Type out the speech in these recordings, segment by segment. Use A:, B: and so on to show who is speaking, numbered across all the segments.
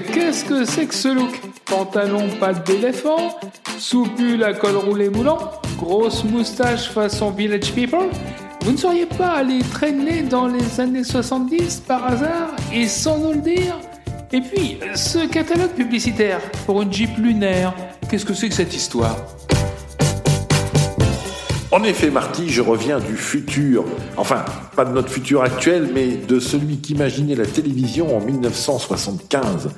A: Qu'est-ce que c'est que ce look? Pantalon patte d'éléphant Soupule à col roulé moulant Grosse moustache façon Village People. Vous ne seriez pas allé traîner dans les années 70 par hasard et sans nous le dire? Et puis, ce catalogue publicitaire pour une Jeep lunaire, qu'est-ce que c'est que cette histoire?
B: En effet, Marty, je reviens du futur. Enfin, pas de notre futur actuel, mais de celui qu'imaginait la télévision en 1975.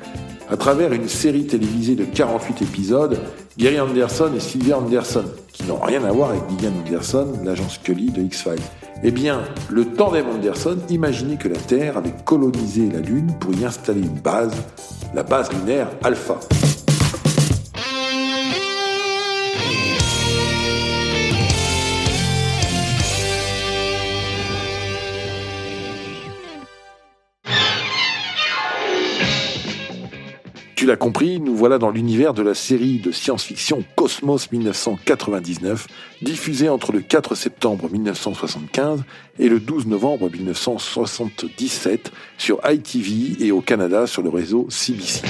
B: À travers une série télévisée de 48 épisodes, Gary Anderson et Sylvia Anderson, qui n'ont rien à voir avec Gillian Anderson, l'agent Scully de X-Files. Eh bien, le tandem Anderson imaginait que la Terre avait colonisé la Lune pour y installer une base, la base lunaire Alpha. Compris, nous voilà dans l'univers de la série de science-fiction Cosmos 1999, diffusée entre le 4 septembre 1975 et le 12 novembre 1977 sur ITV et au Canada sur le réseau CBC.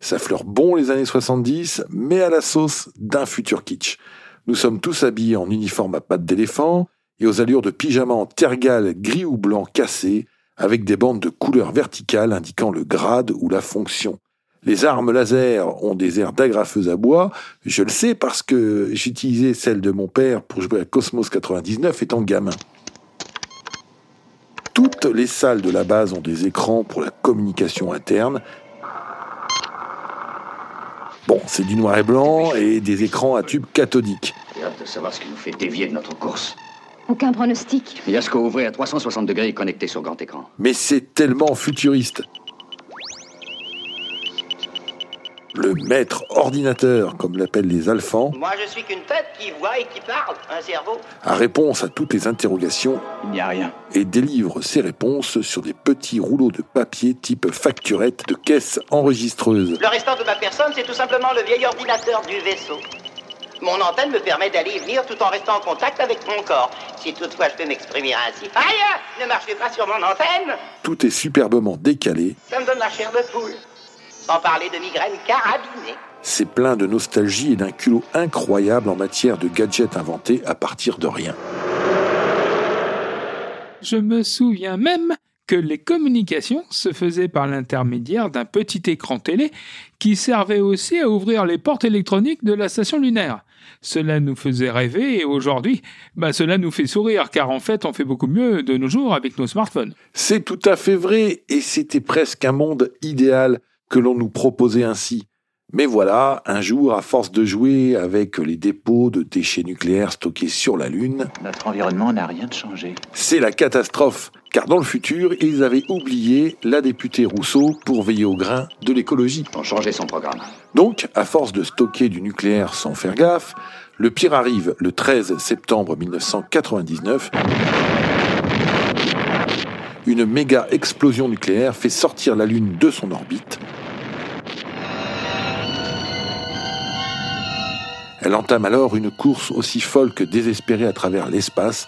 B: Ça fleure bon les années 70, mais à la sauce d'un futur kitsch. Nous sommes tous habillés en uniforme à pattes d'éléphant et aux allures de pyjama en tergal gris ou blanc cassé, avec des bandes de couleur verticale indiquant le grade ou la fonction. Les armes laser ont des airs d'agrafeuse à bois, je le sais parce que j'utilisais celle de mon père pour jouer à Cosmos 99 étant gamin. Toutes les salles de la base ont des écrans pour la communication interne. Bon, c'est du noir et blanc et des écrans à tube cathodique.
C: J'ai hâte de savoir ce qui nous fait dévier de notre course.
D: Aucun pronostic.
C: Yasco ouvré à 360 degrés et connecté sur grand écran.
B: Mais c'est tellement futuriste. Le maître ordinateur, comme l'appellent les alphans,
E: Moi, je suis qu'une tête qui voit et qui parle, un cerveau.
B: a réponse à toutes les interrogations
C: Il n'y a rien.
B: et délivre ses réponses sur des petits rouleaux de papier type facturette de caisse enregistreuse.
E: Le restant de ma personne, c'est tout simplement le vieil ordinateur du vaisseau. Mon antenne me permet d'aller et venir tout en restant en contact avec mon corps. Si toutefois je peux m'exprimer ainsi. Aïe Ne marchez pas sur mon antenne
B: Tout est superbement décalé,
E: Ça me donne la chair de poule. Sans parler de migraine carabinée.
B: c'est plein de nostalgie et d'un culot incroyable en matière de gadgets inventés à partir de rien.
A: Je me souviens même que les communications se faisaient par l'intermédiaire d'un petit écran télé qui servait aussi à ouvrir les portes électroniques de la station lunaire. Cela nous faisait rêver et aujourd'hui, bah cela nous fait sourire car en fait on fait beaucoup mieux de nos jours avec nos smartphones.
B: C'est tout à fait vrai, et c'était presque un monde idéal que l'on nous proposait ainsi. Mais voilà, un jour, à force de jouer avec les dépôts de déchets nucléaires stockés sur la Lune,
F: Notre environnement n'a rien changé.
B: c'est la catastrophe, car dans le futur, ils avaient oublié la députée Rousseau pour veiller au grain de l'écologie.
C: On changeait son programme.
B: Donc, à force de stocker du nucléaire sans faire gaffe, le pire arrive le 13 septembre 1999. Une méga explosion nucléaire fait sortir la Lune de son orbite. Elle entame alors une course aussi folle que désespérée à travers l'espace,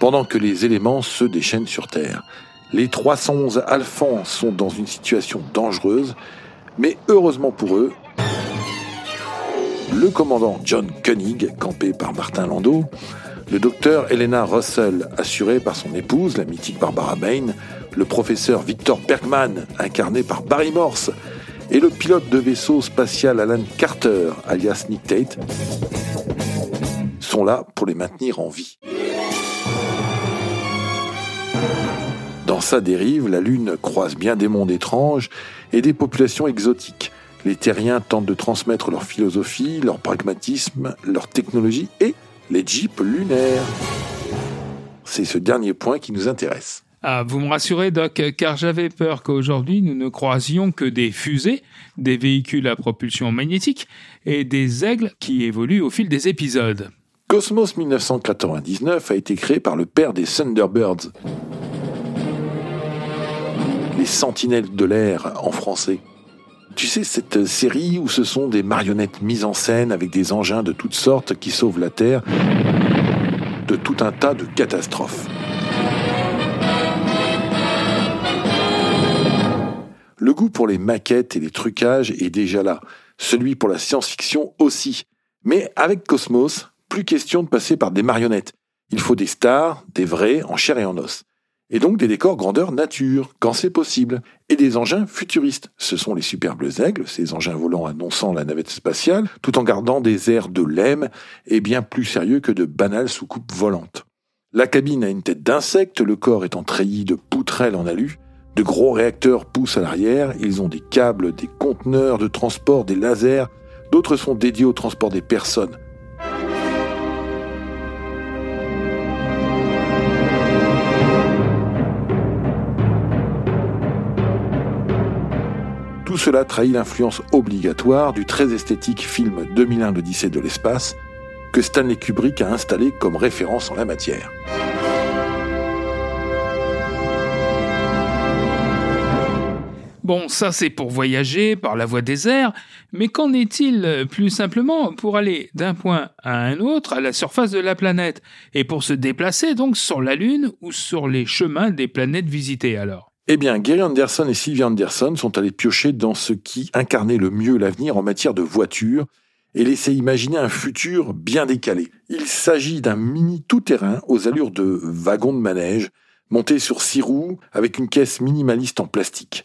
B: pendant que les éléments se déchaînent sur Terre. Les 311 Alphans sont dans une situation dangereuse, mais heureusement pour eux, le commandant John Koenig, campé par Martin Landau, le docteur Elena Russell, assuré par son épouse, la mythique Barbara Bain, le professeur Victor Bergman, incarné par Barry Morse, et le pilote de vaisseau spatial Alan Carter, alias Nick Tate, sont là pour les maintenir en vie. Dans sa dérive, la Lune croise bien des mondes étranges et des populations exotiques. Les terriens tentent de transmettre leur philosophie, leur pragmatisme, leur technologie et les jeeps lunaires. C'est ce dernier point qui nous intéresse.
A: Ah, vous me rassurez, Doc, car j'avais peur qu'aujourd'hui nous ne croisions que des fusées, des véhicules à propulsion magnétique et des aigles qui évoluent au fil des épisodes.
B: Cosmos 1999 a été créé par le père des Thunderbirds. Les sentinelles de l'air en français. Tu sais, cette série où ce sont des marionnettes mises en scène avec des engins de toutes sortes qui sauvent la Terre de tout un tas de catastrophes. Le goût pour les maquettes et les trucages est déjà là, celui pour la science-fiction aussi. Mais avec Cosmos, plus question de passer par des marionnettes. Il faut des stars, des vrais, en chair et en os. Et donc des décors grandeur nature, quand c'est possible. Et des engins futuristes. Ce sont les superbes aigles, ces engins volants annonçant la navette spatiale, tout en gardant des airs de lemme et bien plus sérieux que de banales soucoupes volantes. La cabine a une tête d'insecte, le corps étant treillis de poutrelles en alu. De gros réacteurs poussent à l'arrière, ils ont des câbles, des conteneurs de transport, des lasers. D'autres sont dédiés au transport des personnes. Tout cela trahit l'influence obligatoire du très esthétique film 2001 l'Odyssée de l'espace que Stanley Kubrick a installé comme référence en la matière.
A: Bon, ça c'est pour voyager par la voie des airs, mais qu'en est-il plus simplement pour aller d'un point à un autre à la surface de la planète, et pour se déplacer donc sur la Lune ou sur les chemins des planètes visitées alors?
B: Eh bien, Gary Anderson et Sylvia Anderson sont allés piocher dans ce qui incarnait le mieux l'avenir en matière de voitures et laisser imaginer un futur bien décalé. Il s'agit d'un mini tout-terrain aux allures de wagon de manège, monté sur six roues avec une caisse minimaliste en plastique.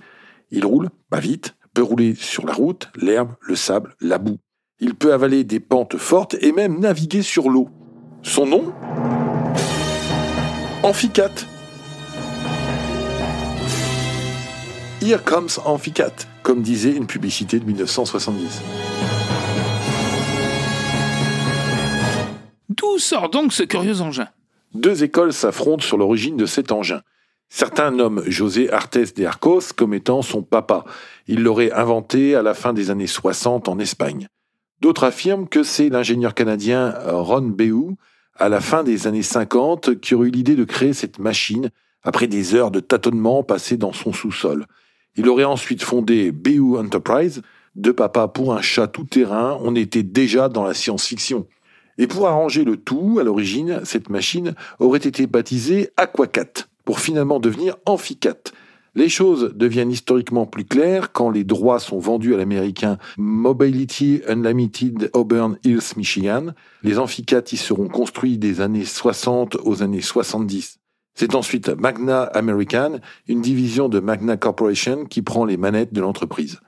B: Il roule, pas vite, peut rouler sur la route, l'herbe, le sable, la boue. Il peut avaler des pentes fortes et même naviguer sur l'eau. Son nom? Amphicat. Here comes Amphicat, comme disait une publicité de 1970.
A: D'où sort donc ce curieux engin?
B: Deux écoles s'affrontent sur l'origine de cet engin. Certains nomment José Artes de Arcos comme étant son papa. Il l'aurait inventé à la fin des années 60 en Espagne. D'autres affirment que c'est l'ingénieur canadien Ron Beou, à la fin des années 50, qui aurait eu l'idée de créer cette machine après des heures de tâtonnement passées dans son sous-sol. Il aurait ensuite fondé Beou Enterprise, de papa pour un chat tout-terrain, on était déjà dans la science-fiction. Et pour arranger le tout, à l'origine, cette machine aurait été baptisée Aquacat pour finalement devenir Amphicat. Les choses deviennent historiquement plus claires quand les droits sont vendus à l'américain Mobility Unlimited Auburn Hills, Michigan. Les amphicats y seront construits des années 60 aux années 70. C'est ensuite Magna American, une division de Magna Corporation qui prend les manettes de l'entreprise.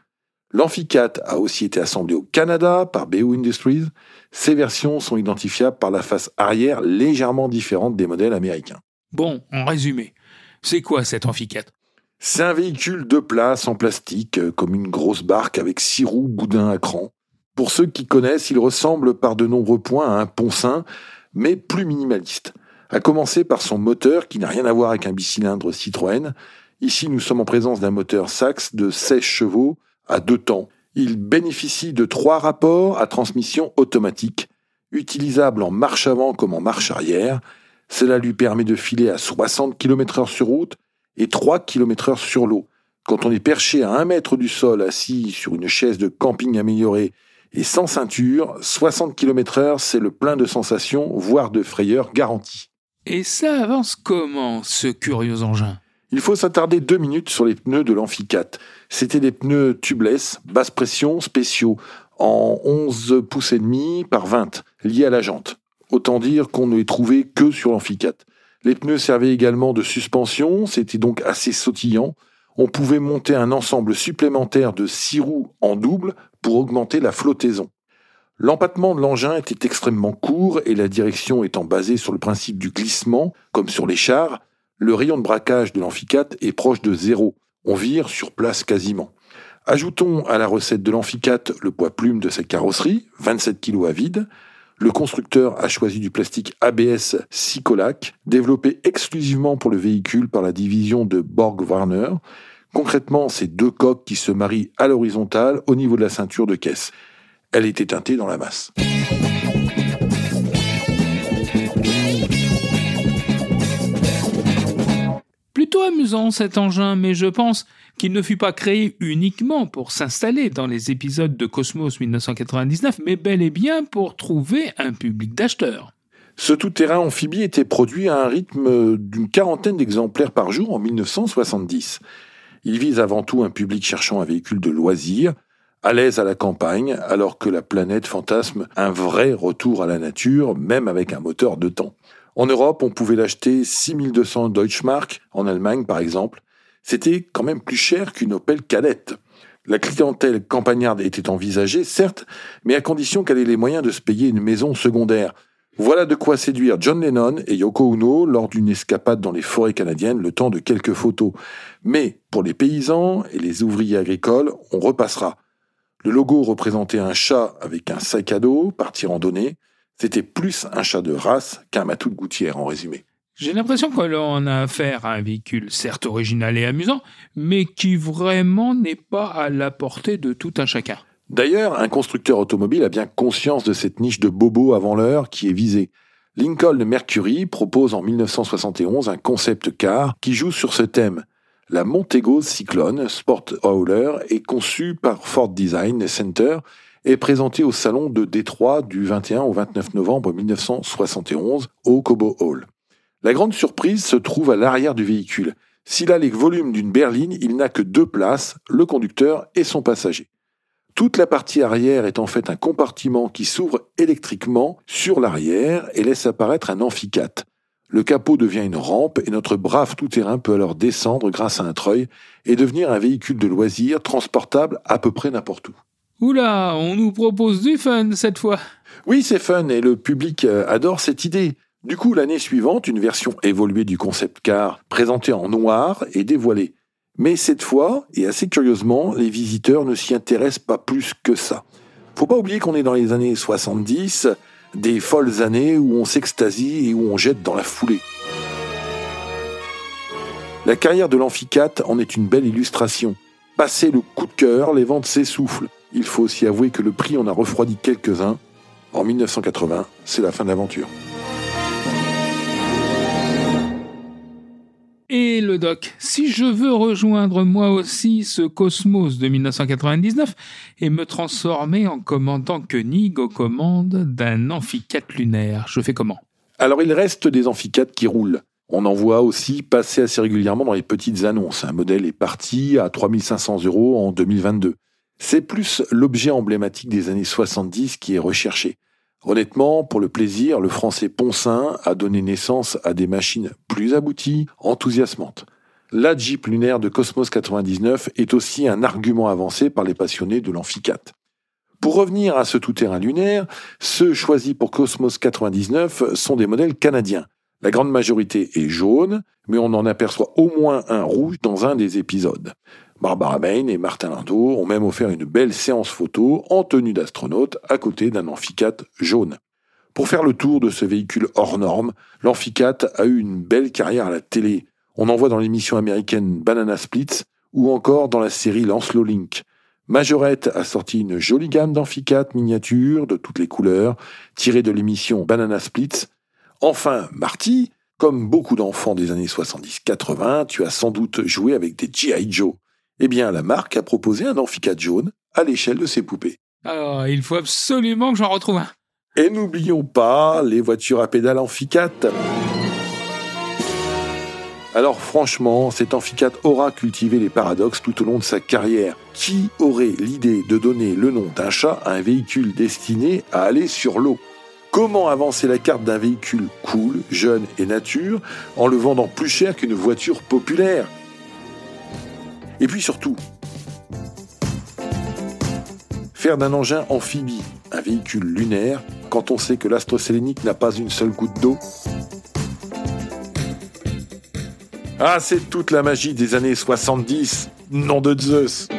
B: L'Amphicat a aussi été assemblé au Canada par BU Industries. Ces versions sont identifiables par la face arrière légèrement différente des modèles américains.
A: Bon, en résumé, c'est quoi cet amphicate?
B: C'est un véhicule de place en plastique, euh, comme une grosse barque avec six roues boudin à cran. Pour ceux qui connaissent, il ressemble par de nombreux points à un poncin, mais plus minimaliste. À commencer par son moteur qui n'a rien à voir avec un bicylindre Citroën. Ici, nous sommes en présence d'un moteur Sax de 16 chevaux à deux temps. Il bénéficie de trois rapports à transmission automatique, utilisables en marche avant comme en marche arrière, cela lui permet de filer à 60 km heure sur route et 3 km heure sur l'eau. Quand on est perché à 1 mètre du sol assis sur une chaise de camping améliorée et sans ceinture, 60 km heure, c'est le plein de sensations, voire de frayeur garanti.
A: Et ça avance comment, ce curieux engin?
B: Il faut s'attarder deux minutes sur les pneus de l'Amphicat. C'étaient des pneus tubeless, basse pression, spéciaux, en 11 pouces et demi par 20, liés à la jante. Autant dire qu'on ne les trouvait que sur l'amphicate. Les pneus servaient également de suspension, c'était donc assez sautillant. On pouvait monter un ensemble supplémentaire de six roues en double pour augmenter la flottaison. L'empattement de l'engin était extrêmement court et la direction étant basée sur le principe du glissement, comme sur les chars, le rayon de braquage de l'amphicate est proche de zéro. On vire sur place quasiment. Ajoutons à la recette de l'amphicate le poids plume de sa carrosserie, 27 kg à vide, le constructeur a choisi du plastique ABS Sicolac, développé exclusivement pour le véhicule par la division de Borg Warner. Concrètement, c'est deux coques qui se marient à l'horizontale au niveau de la ceinture de caisse. Elle était teintée dans la masse.
A: Plutôt amusant cet engin, mais je pense qu'il ne fut pas créé uniquement pour s'installer dans les épisodes de Cosmos 1999, mais bel et bien pour trouver un public d'acheteurs.
B: Ce tout-terrain amphibie était produit à un rythme d'une quarantaine d'exemplaires par jour en 1970. Il vise avant tout un public cherchant un véhicule de loisir, à l'aise à la campagne, alors que la planète fantasme un vrai retour à la nature, même avec un moteur de temps. En Europe, on pouvait l'acheter 6200 Deutschmark, en Allemagne par exemple. C'était quand même plus cher qu'une Opel Kadett. La clientèle campagnarde était envisagée, certes, mais à condition qu'elle ait les moyens de se payer une maison secondaire. Voilà de quoi séduire John Lennon et Yoko Ono lors d'une escapade dans les forêts canadiennes, le temps de quelques photos. Mais pour les paysans et les ouvriers agricoles, on repassera. Le logo représentait un chat avec un sac à dos, parti randonnée. C'était plus un chat de race qu'un matou de gouttière, en résumé.
A: J'ai l'impression que l'on a affaire à un véhicule certes original et amusant, mais qui vraiment n'est pas à la portée de tout un chacun.
B: D'ailleurs, un constructeur automobile a bien conscience de cette niche de bobo avant l'heure qui est visée. Lincoln Mercury propose en 1971 un concept car qui joue sur ce thème. La Montego Cyclone Sport Hauler est conçue par Ford Design Center et présentée au salon de Détroit du 21 au 29 novembre 1971 au Cobo Hall. La grande surprise se trouve à l'arrière du véhicule. S'il a les volumes d'une berline, il n'a que deux places, le conducteur et son passager. Toute la partie arrière est en fait un compartiment qui s'ouvre électriquement sur l'arrière et laisse apparaître un amphicate. Le capot devient une rampe et notre brave tout-terrain peut alors descendre grâce à un treuil et devenir un véhicule de loisir transportable à peu près n'importe où.
A: Oula, on nous propose du fun cette fois.
B: Oui, c'est fun et le public euh, adore cette idée. Du coup, l'année suivante, une version évoluée du concept car, présentée en noir, est dévoilée. Mais cette fois, et assez curieusement, les visiteurs ne s'y intéressent pas plus que ça. Faut pas oublier qu'on est dans les années 70, des folles années où on s'extasie et où on jette dans la foulée. La carrière de l'amphicate en est une belle illustration. Passé le coup de cœur, les ventes s'essoufflent. Il faut aussi avouer que le prix en a refroidi quelques-uns. En 1980, c'est la fin de l'aventure.
A: Et le doc, si je veux rejoindre moi aussi ce cosmos de 1999 et me transformer en commandant Koenig aux commandes d'un amphicate lunaire, je fais comment?
B: Alors il reste des amphicates qui roulent. On en voit aussi passer assez régulièrement dans les petites annonces. Un modèle est parti à 3500 euros en 2022. C'est plus l'objet emblématique des années 70 qui est recherché. Honnêtement, pour le plaisir, le français Poncin a donné naissance à des machines plus abouties, enthousiasmantes. La Jeep lunaire de Cosmos 99 est aussi un argument avancé par les passionnés de l'amphicate. Pour revenir à ce tout-terrain lunaire, ceux choisis pour Cosmos 99 sont des modèles canadiens. La grande majorité est jaune, mais on en aperçoit au moins un rouge dans un des épisodes. Barbara Bain et Martin Lindau ont même offert une belle séance photo en tenue d'astronaute à côté d'un amphicate jaune. Pour faire le tour de ce véhicule hors norme, l'amphicate a eu une belle carrière à la télé. On en voit dans l'émission américaine Banana Splits ou encore dans la série Lancelot Link. Majorette a sorti une jolie gamme d'amphicates miniatures de toutes les couleurs, tirées de l'émission Banana Splits. Enfin, Marty, comme beaucoup d'enfants des années 70-80, tu as sans doute joué avec des G.I. Joe. Eh bien, la marque a proposé un amphicate jaune à l'échelle de ses poupées.
A: Alors, il faut absolument que j'en retrouve un.
B: Et n'oublions pas les voitures à pédales amphicate. Alors franchement, cet amphicate aura cultivé les paradoxes tout au long de sa carrière. Qui aurait l'idée de donner le nom d'un chat à un véhicule destiné à aller sur l'eau? Comment avancer la carte d'un véhicule cool, jeune et nature en le vendant plus cher qu'une voiture populaire? Et puis surtout, faire d'un engin amphibie un véhicule lunaire quand on sait que l'astre sélénique n'a pas une seule goutte d'eau. Ah, c'est toute la magie des années 70, nom de Zeus